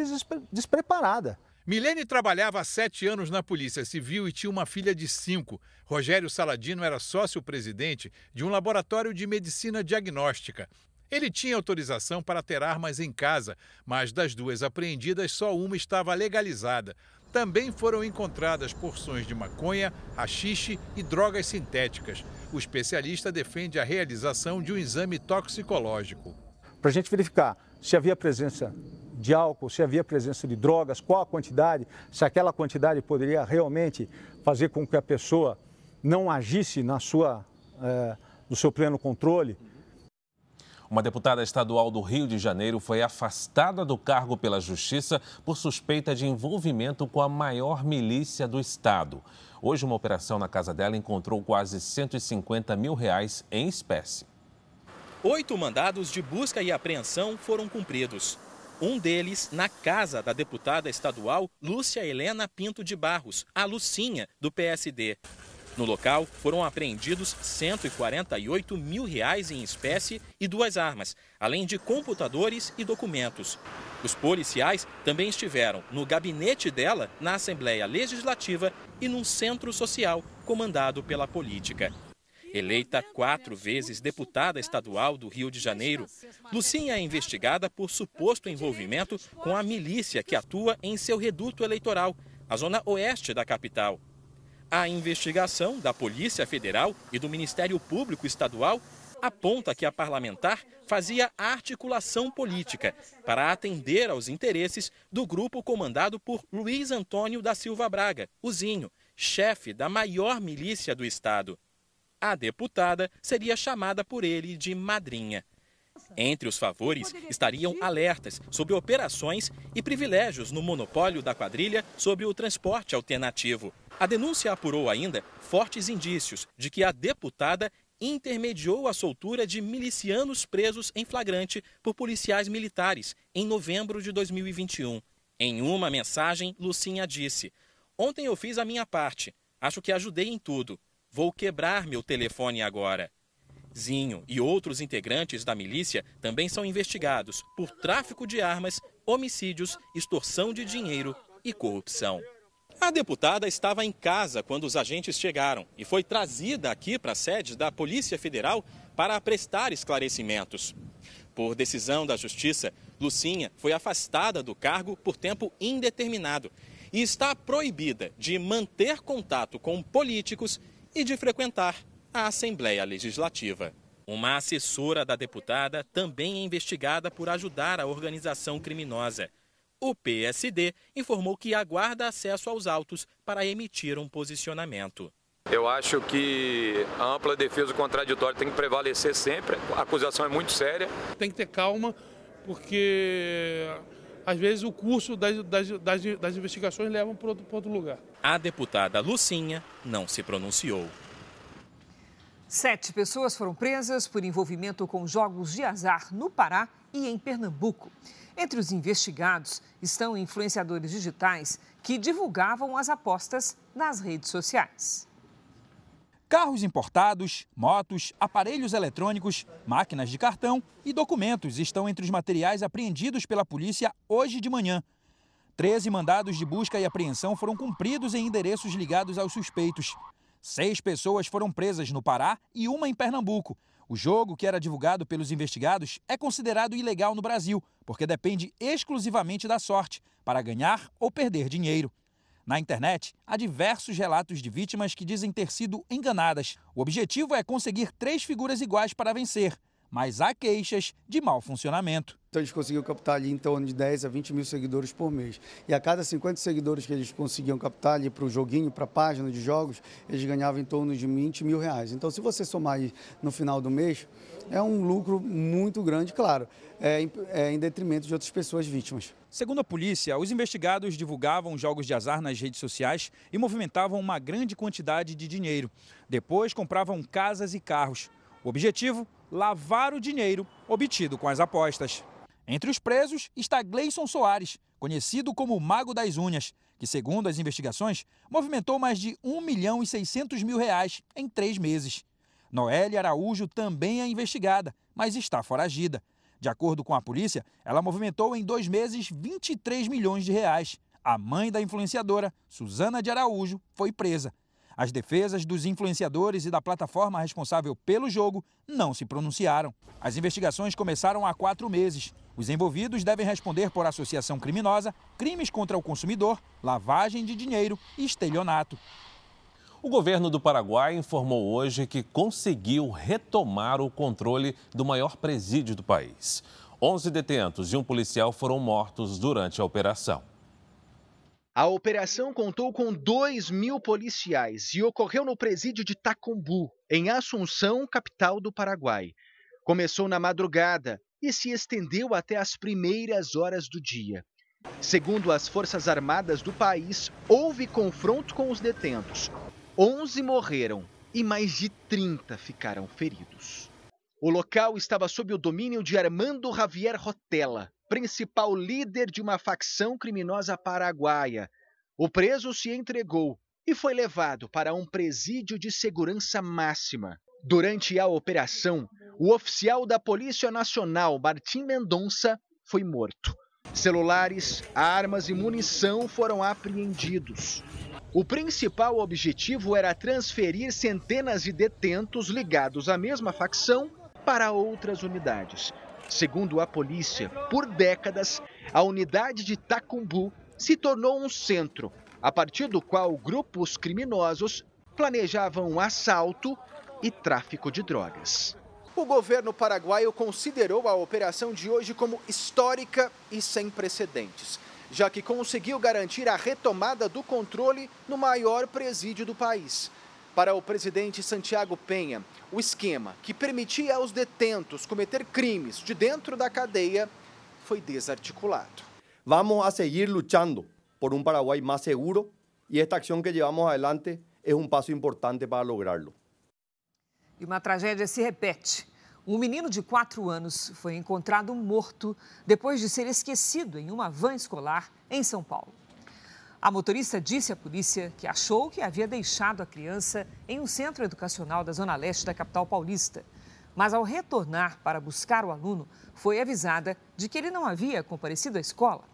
[SPEAKER 34] despreparada.
[SPEAKER 33] Milene trabalhava há sete anos na Polícia Civil e tinha uma filha de cinco. Rogério Saladino era sócio-presidente de um laboratório de medicina diagnóstica. Ele tinha autorização para ter armas em casa, mas das duas apreendidas, só uma estava legalizada. Também foram encontradas porções de maconha, haxixe e drogas sintéticas. O especialista defende a realização de um exame toxicológico.
[SPEAKER 34] Para a gente verificar se havia presença de álcool, se havia presença de drogas, qual a quantidade, se aquela quantidade poderia realmente fazer com que a pessoa não agisse na sua, é, no seu pleno controle.
[SPEAKER 2] Uma deputada estadual do Rio de Janeiro foi afastada do cargo pela Justiça por suspeita de envolvimento com a maior milícia do estado. Hoje, uma operação na casa dela encontrou quase 150 mil reais em espécie.
[SPEAKER 32] Oito mandados de busca e apreensão foram cumpridos. Um deles na casa da deputada estadual Lúcia Helena Pinto de Barros, a Lucinha, do PSD. No local, foram apreendidos 148 mil reais em espécie e duas armas, além de computadores e documentos. Os policiais também estiveram no gabinete dela, na Assembleia Legislativa e num centro social comandado pela política. Eleita quatro vezes deputada estadual do Rio de Janeiro, Lucinha é investigada por suposto envolvimento com a milícia que atua em seu reduto eleitoral, a zona oeste da capital. A investigação da Polícia Federal e do Ministério Público Estadual aponta que a parlamentar fazia articulação política para atender aos interesses do grupo comandado por Luiz Antônio da Silva Braga, o Zinho, chefe da maior milícia do estado. A deputada seria chamada por ele de madrinha. Entre os favores estariam alertas sobre operações e privilégios no monopólio da quadrilha sobre o transporte alternativo. A denúncia apurou ainda fortes indícios de que a deputada intermediou a soltura de milicianos presos em flagrante por policiais militares em novembro de 2021. Em uma mensagem, Lucinha disse: Ontem eu fiz a minha parte. Acho que ajudei em tudo. Vou quebrar meu telefone agora. Zinho e outros integrantes da milícia também são investigados por tráfico de armas, homicídios, extorsão de dinheiro e corrupção. A deputada estava em casa quando os agentes chegaram e foi trazida aqui para a sede da Polícia Federal para prestar esclarecimentos. Por decisão da Justiça, Lucinha foi afastada do cargo por tempo indeterminado e está proibida de manter contato com políticos e de frequentar a Assembleia Legislativa. Uma assessora da deputada também é investigada por ajudar a organização criminosa. O PSD informou que aguarda acesso aos autos para emitir um posicionamento.
[SPEAKER 35] Eu acho que a ampla defesa contraditória tem que prevalecer sempre. A acusação é muito séria.
[SPEAKER 36] Tem que ter calma, porque às vezes o curso das, das, das, das investigações leva para outro, para outro lugar.
[SPEAKER 32] A deputada Lucinha não se pronunciou.
[SPEAKER 3] Sete pessoas foram presas por envolvimento com jogos de azar no Pará e em Pernambuco. Entre os investigados estão influenciadores digitais que divulgavam as apostas nas redes sociais.
[SPEAKER 37] Carros importados, motos, aparelhos eletrônicos, máquinas de cartão e documentos estão entre os materiais apreendidos pela polícia hoje de manhã. Treze mandados de busca e apreensão foram cumpridos em endereços ligados aos suspeitos. Seis pessoas foram presas no Pará e uma em Pernambuco. O jogo, que era divulgado pelos investigados, é considerado ilegal no Brasil, porque depende exclusivamente da sorte para ganhar ou perder dinheiro. Na internet, há diversos relatos de vítimas que dizem ter sido enganadas. O objetivo é conseguir três figuras iguais para vencer, mas há queixas de mau funcionamento.
[SPEAKER 38] Então eles conseguiam captar ali em torno de 10 a 20 mil seguidores por mês. E a cada 50 seguidores que eles conseguiam captar ali para o joguinho, para a página de jogos, eles ganhavam em torno de 20 mil reais. Então se você somar aí no final do mês, é um lucro muito grande, claro, é, é, em detrimento de outras pessoas vítimas.
[SPEAKER 37] Segundo a polícia, os investigados divulgavam jogos de azar nas redes sociais e movimentavam uma grande quantidade de dinheiro. Depois compravam casas e carros. O objetivo? Lavar o dinheiro obtido com as apostas. Entre os presos está Gleison Soares, conhecido como o Mago das Unhas, que, segundo as investigações, movimentou mais de 1 milhão e 600 mil reais em três meses. Noélia Araújo também é investigada, mas está foragida. De acordo com a polícia, ela movimentou em dois meses 23 milhões de reais. A mãe da influenciadora, Suzana de Araújo, foi presa. As defesas dos influenciadores e da plataforma responsável pelo jogo não se pronunciaram. As investigações começaram há quatro meses. Os envolvidos devem responder por associação criminosa, crimes contra o consumidor, lavagem de dinheiro e estelionato.
[SPEAKER 2] O governo do Paraguai informou hoje que conseguiu retomar o controle do maior presídio do país. 11 detentos e um policial foram mortos durante a operação.
[SPEAKER 39] A operação contou com 2 mil policiais e ocorreu no presídio de Tacumbu, em Assunção, capital do Paraguai. Começou na madrugada e se estendeu até as primeiras horas do dia. Segundo as Forças Armadas do país, houve confronto com os detentos. 11 morreram e mais de 30 ficaram feridos. O local estava sob o domínio de Armando Javier Rotella, principal líder de uma facção criminosa paraguaia. O preso se entregou e foi levado para um presídio de segurança máxima. Durante a operação, o oficial da Polícia Nacional, Martim Mendonça, foi morto. Celulares, armas e munição foram apreendidos. O principal objetivo era transferir centenas de detentos ligados à mesma facção para outras unidades. Segundo a polícia, por décadas, a unidade de Tacumbu se tornou um centro, a partir do qual grupos criminosos planejavam assalto e tráfico de drogas. O governo paraguaio considerou a operação de hoje como histórica e sem precedentes já que conseguiu garantir a retomada do controle no maior presídio do país. Para o presidente Santiago Penha, o esquema que permitia aos detentos cometer crimes de dentro da cadeia foi desarticulado.
[SPEAKER 40] Vamos a seguir luchando por um Paraguai mais seguro e esta ação que levamos adelante é um passo importante para lograrlo.
[SPEAKER 3] E uma tragédia se repete. Um menino de 4 anos foi encontrado morto depois de ser esquecido em uma van escolar em São Paulo. A motorista disse à polícia que achou que havia deixado a criança em um centro educacional da zona leste da capital paulista. Mas ao retornar para buscar o aluno, foi avisada de que ele não havia comparecido à escola.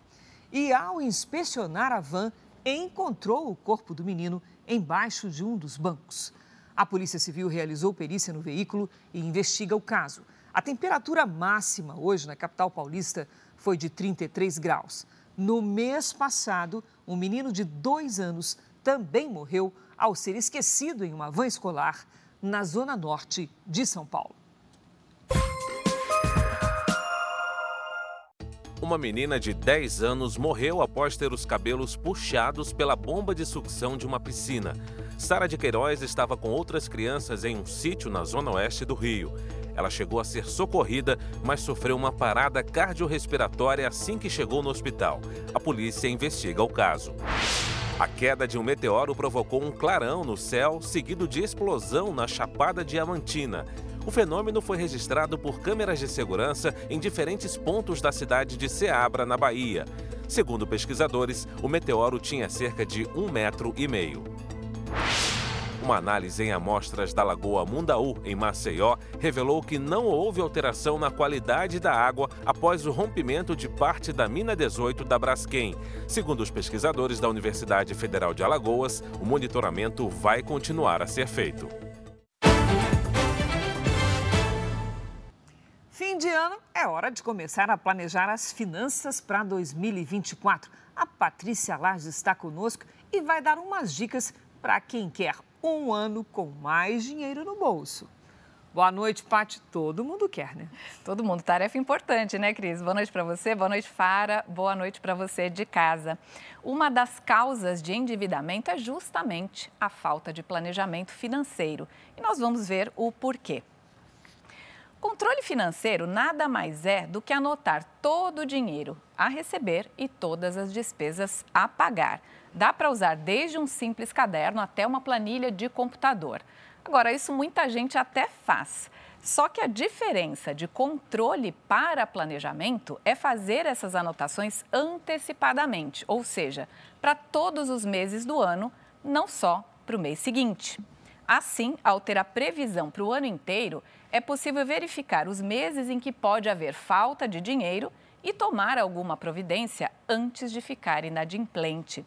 [SPEAKER 3] E ao inspecionar a van, encontrou o corpo do menino embaixo de um dos bancos. A Polícia Civil realizou perícia no veículo e investiga o caso. A temperatura máxima hoje na capital paulista foi de 33 graus. No mês passado, um menino de dois anos também morreu ao ser esquecido em uma van escolar na zona norte de São Paulo.
[SPEAKER 2] Uma menina de 10 anos morreu após ter os cabelos puxados pela bomba de sucção de uma piscina. Sara de Queiroz estava com outras crianças em um sítio na zona oeste do Rio. Ela chegou a ser socorrida, mas sofreu uma parada cardiorrespiratória assim que chegou no hospital. A polícia investiga o caso. A queda de um meteoro provocou um clarão no céu, seguido de explosão na Chapada Diamantina. O fenômeno foi registrado por câmeras de segurança em diferentes pontos da cidade de Ceabra, na Bahia. Segundo pesquisadores, o meteoro tinha cerca de um metro e meio. Uma análise em amostras da Lagoa Mundaú, em Maceió, revelou que não houve alteração na qualidade da água após o rompimento de parte da mina 18 da Braskem. Segundo os pesquisadores da Universidade Federal de Alagoas, o monitoramento vai continuar a ser feito.
[SPEAKER 3] Fim de ano é hora de começar a planejar as finanças para 2024. A Patrícia Lages está conosco e vai dar umas dicas para quem quer um ano com mais dinheiro no bolso. Boa noite, Paty. Todo mundo quer, né?
[SPEAKER 41] Todo mundo. Tarefa importante, né, Cris? Boa noite para você, boa noite, Fara, boa noite para você de casa. Uma das causas de endividamento é justamente a falta de planejamento financeiro. E nós vamos ver o porquê. Controle financeiro nada mais é do que anotar todo o dinheiro a receber e todas as despesas a pagar. Dá para usar desde um simples caderno até uma planilha de computador. Agora, isso muita gente até faz. Só que a diferença de controle para planejamento é fazer essas anotações antecipadamente, ou seja, para todos os meses do ano, não só para o mês seguinte. Assim, ao ter a previsão para o ano inteiro, é possível verificar os meses em que pode haver falta de dinheiro e tomar alguma providência antes de ficar inadimplente.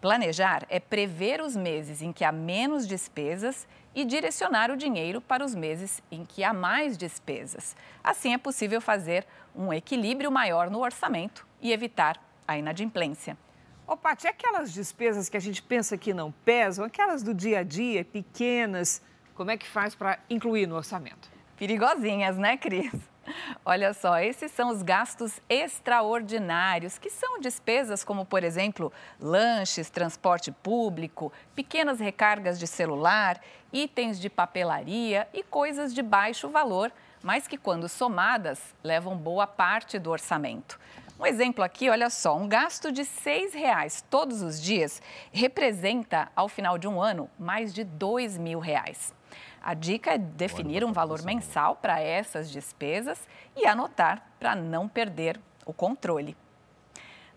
[SPEAKER 41] Planejar é prever os meses em que há menos despesas e direcionar o dinheiro para os meses em que há mais despesas. Assim é possível fazer um equilíbrio maior no orçamento e evitar a inadimplência.
[SPEAKER 3] Ô, Paty, aquelas despesas que a gente pensa que não pesam, aquelas do dia a dia, pequenas, como é que faz para incluir no orçamento?
[SPEAKER 41] Perigosinhas, né, Cris? <laughs> Olha só, esses são os gastos extraordinários, que são despesas como, por exemplo, lanches, transporte público, pequenas recargas de celular, itens de papelaria e coisas de baixo valor, mas que, quando somadas, levam boa parte do orçamento. Um exemplo aqui, olha só, um gasto de R$ reais todos os dias representa, ao final de um ano, mais de R$ mil reais. A dica é definir um valor mensal para essas despesas e anotar para não perder o controle.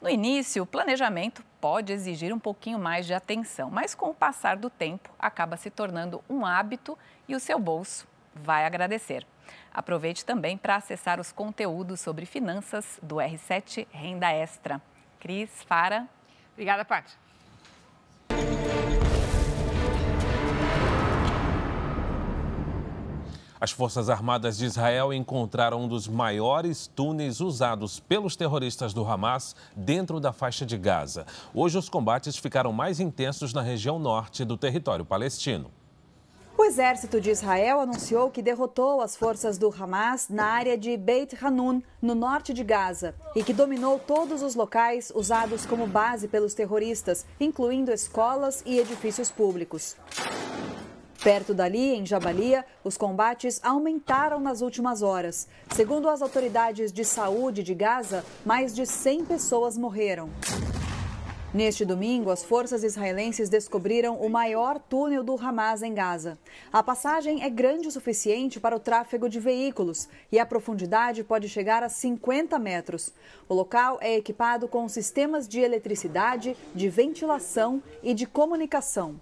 [SPEAKER 41] No início, o planejamento pode exigir um pouquinho mais de atenção, mas com o passar do tempo acaba se tornando um hábito e o seu bolso vai agradecer. Aproveite também para acessar os conteúdos sobre finanças do R7 Renda Extra. Cris, Fara.
[SPEAKER 3] Obrigada, Paty.
[SPEAKER 2] As Forças Armadas de Israel encontraram um dos maiores túneis usados pelos terroristas do Hamas dentro da faixa de Gaza. Hoje, os combates ficaram mais intensos na região norte do território palestino.
[SPEAKER 42] O exército de Israel anunciou que derrotou as forças do Hamas na área de Beit Hanun, no norte de Gaza, e que dominou todos os locais usados como base pelos terroristas, incluindo escolas e edifícios públicos. Perto dali, em Jabalia, os combates aumentaram nas últimas horas. Segundo as autoridades de saúde de Gaza, mais de 100 pessoas morreram. Neste domingo, as forças israelenses descobriram o maior túnel do Hamas em Gaza. A passagem é grande o suficiente para o tráfego de veículos e a profundidade pode chegar a 50 metros. O local é equipado com sistemas de eletricidade, de ventilação e de comunicação.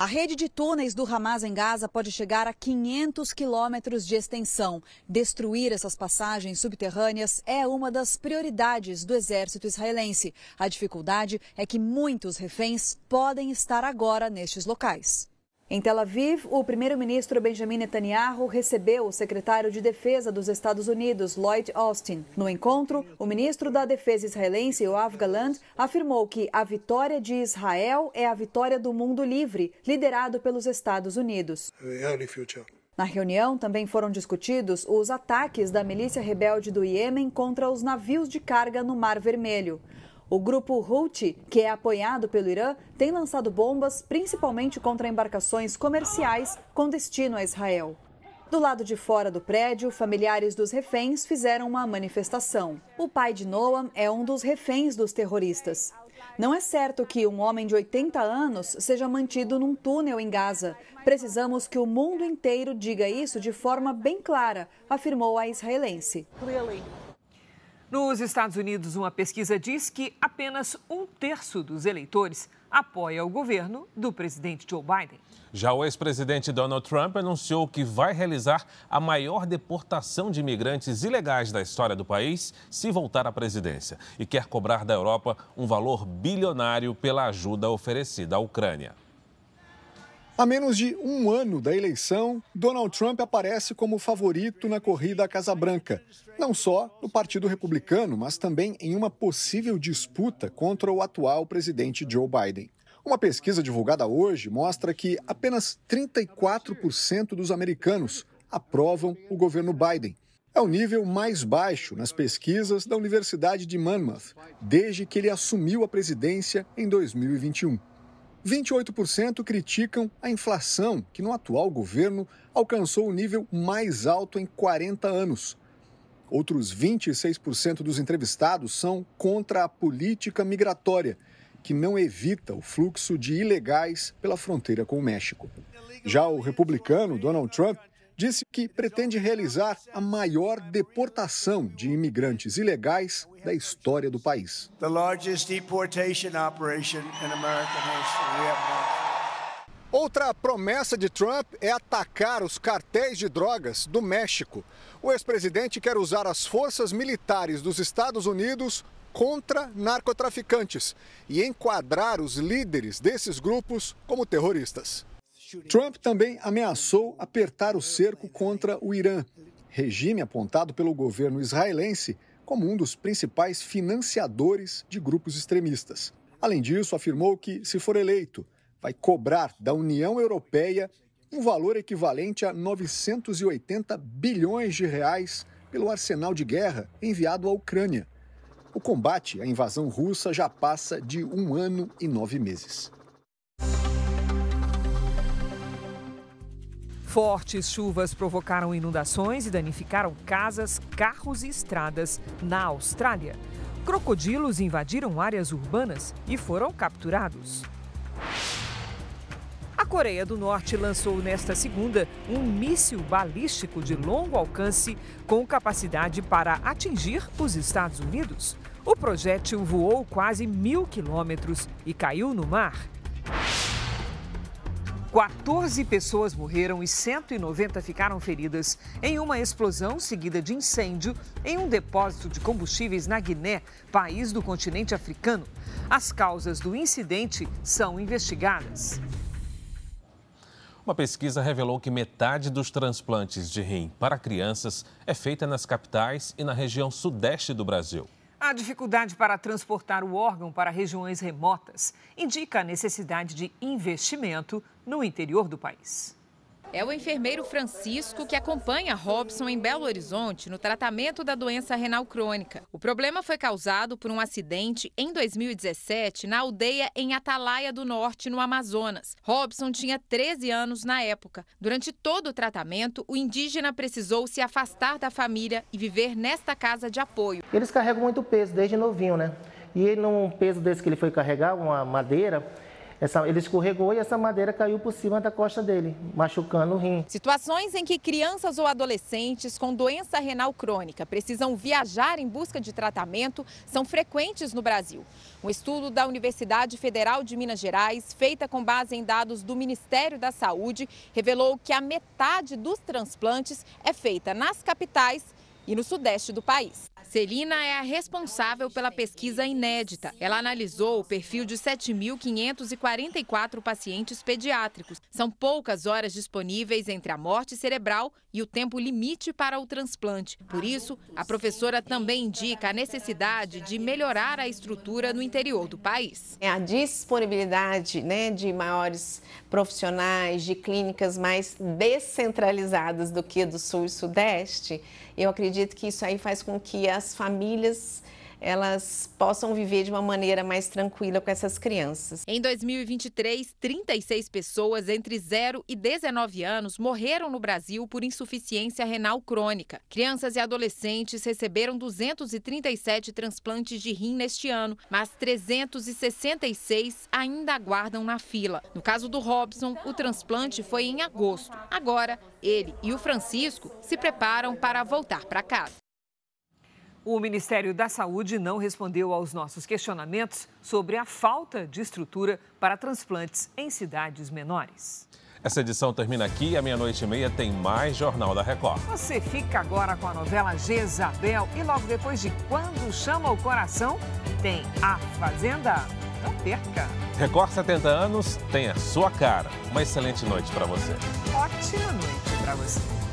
[SPEAKER 42] A rede de túneis do Hamas em Gaza pode chegar a 500 quilômetros de extensão. Destruir essas passagens subterrâneas é uma das prioridades do exército israelense. A dificuldade é que muitos reféns podem estar agora nestes locais. Em Tel Aviv, o primeiro-ministro Benjamin Netanyahu recebeu o secretário de Defesa dos Estados Unidos, Lloyd Austin. No encontro, o ministro da Defesa israelense, Yoav Galant, afirmou que a vitória de Israel é a vitória do mundo livre, liderado pelos Estados Unidos. Na reunião também foram discutidos os ataques da milícia rebelde do Iêmen contra os navios de carga no Mar Vermelho. O grupo Houthi, que é apoiado pelo Irã, tem lançado bombas principalmente contra embarcações comerciais com destino a Israel. Do lado de fora do prédio, familiares dos reféns fizeram uma manifestação. O pai de Noam é um dos reféns dos terroristas. Não é certo que um homem de 80 anos seja mantido num túnel em Gaza. Precisamos que o mundo inteiro diga isso de forma bem clara, afirmou a israelense.
[SPEAKER 3] Nos Estados Unidos, uma pesquisa diz que apenas um terço dos eleitores apoia o governo do presidente Joe Biden.
[SPEAKER 2] Já o ex-presidente Donald Trump anunciou que vai realizar a maior deportação de imigrantes ilegais da história do país se voltar à presidência e quer cobrar da Europa um valor bilionário pela ajuda oferecida à Ucrânia.
[SPEAKER 12] A menos de um ano da eleição, Donald Trump aparece como favorito na corrida à Casa Branca, não só no Partido Republicano, mas também em uma possível disputa contra o atual presidente Joe Biden. Uma pesquisa divulgada hoje mostra que apenas 34% dos americanos aprovam o governo Biden. É o nível mais baixo nas pesquisas da Universidade de Monmouth, desde que ele assumiu a presidência em 2021. 28% criticam a inflação, que no atual governo alcançou o nível mais alto em 40 anos. Outros 26% dos entrevistados são contra a política migratória, que não evita o fluxo de ilegais pela fronteira com o México. Já o republicano Donald Trump disse que pretende realizar a maior deportação de imigrantes ilegais da história do país. Outra promessa de Trump é atacar os cartéis de drogas do México. O ex-presidente quer usar as forças militares dos Estados Unidos contra narcotraficantes e enquadrar os líderes desses grupos como terroristas. Trump também ameaçou apertar o cerco contra o Irã, regime apontado pelo governo israelense como um dos principais financiadores de grupos extremistas. Além disso, afirmou que, se for eleito, vai cobrar da União Europeia um valor equivalente a 980 bilhões de reais pelo arsenal de guerra enviado à Ucrânia. O combate à invasão russa já passa de um ano e nove meses.
[SPEAKER 3] Fortes chuvas provocaram inundações e danificaram casas, carros e estradas na Austrália. Crocodilos invadiram áreas urbanas e foram capturados. A Coreia do Norte lançou nesta segunda um míssil balístico de longo alcance com capacidade para atingir os Estados Unidos. O projétil voou quase mil quilômetros e caiu no mar. 14 pessoas morreram e 190 ficaram feridas em uma explosão seguida de incêndio em um depósito de combustíveis na Guiné, país do continente africano. As causas do incidente são investigadas.
[SPEAKER 2] Uma pesquisa revelou que metade dos transplantes de rim para crianças é feita nas capitais e na região sudeste do Brasil.
[SPEAKER 3] A dificuldade para transportar o órgão para regiões remotas indica a necessidade de investimento no interior do país.
[SPEAKER 43] É o enfermeiro Francisco que acompanha Robson em Belo Horizonte no tratamento da doença renal crônica. O problema foi causado por um acidente em 2017 na aldeia em Atalaia do Norte, no Amazonas. Robson tinha 13 anos na época. Durante todo o tratamento, o indígena precisou se afastar da família e viver nesta casa de apoio.
[SPEAKER 44] Eles carregam muito peso desde novinho, né? E num peso desse que ele foi carregar, uma madeira,
[SPEAKER 45] essa, ele escorregou e essa madeira caiu por cima da costa dele, machucando o rim.
[SPEAKER 19] Situações em que crianças ou adolescentes com doença renal crônica precisam viajar em busca de tratamento são frequentes no Brasil. Um estudo da Universidade Federal de Minas Gerais, feita com base em dados do Ministério da Saúde, revelou que a metade dos transplantes é feita nas capitais e no sudeste do país. Celina é a responsável pela pesquisa inédita. Ela analisou o perfil de 7.544 pacientes pediátricos. São poucas horas disponíveis entre a morte cerebral e o tempo limite para o transplante. Por isso, a professora também indica a necessidade de melhorar a estrutura no interior do país.
[SPEAKER 13] A disponibilidade né, de maiores profissionais, de clínicas mais descentralizadas do que do sul e sudeste, eu acredito que isso aí faz com que as famílias elas possam viver de uma maneira mais tranquila com essas crianças.
[SPEAKER 19] Em 2023, 36 pessoas entre 0 e 19 anos morreram no Brasil por insuficiência renal crônica. Crianças e adolescentes receberam 237 transplantes de rim neste ano, mas 366 ainda aguardam na fila. No caso do Robson, o transplante foi em agosto. Agora, ele e o Francisco se preparam para voltar para casa.
[SPEAKER 3] O Ministério da Saúde não respondeu aos nossos questionamentos sobre a falta de estrutura para transplantes em cidades menores.
[SPEAKER 2] Essa edição termina aqui e à meia-noite e meia tem mais Jornal da Record.
[SPEAKER 3] Você fica agora com a novela Jezabel e logo depois de Quando Chama o Coração, tem A Fazenda. Não perca!
[SPEAKER 2] Record 70 anos tem a sua cara. Uma excelente noite para você.
[SPEAKER 3] Ótima noite para você.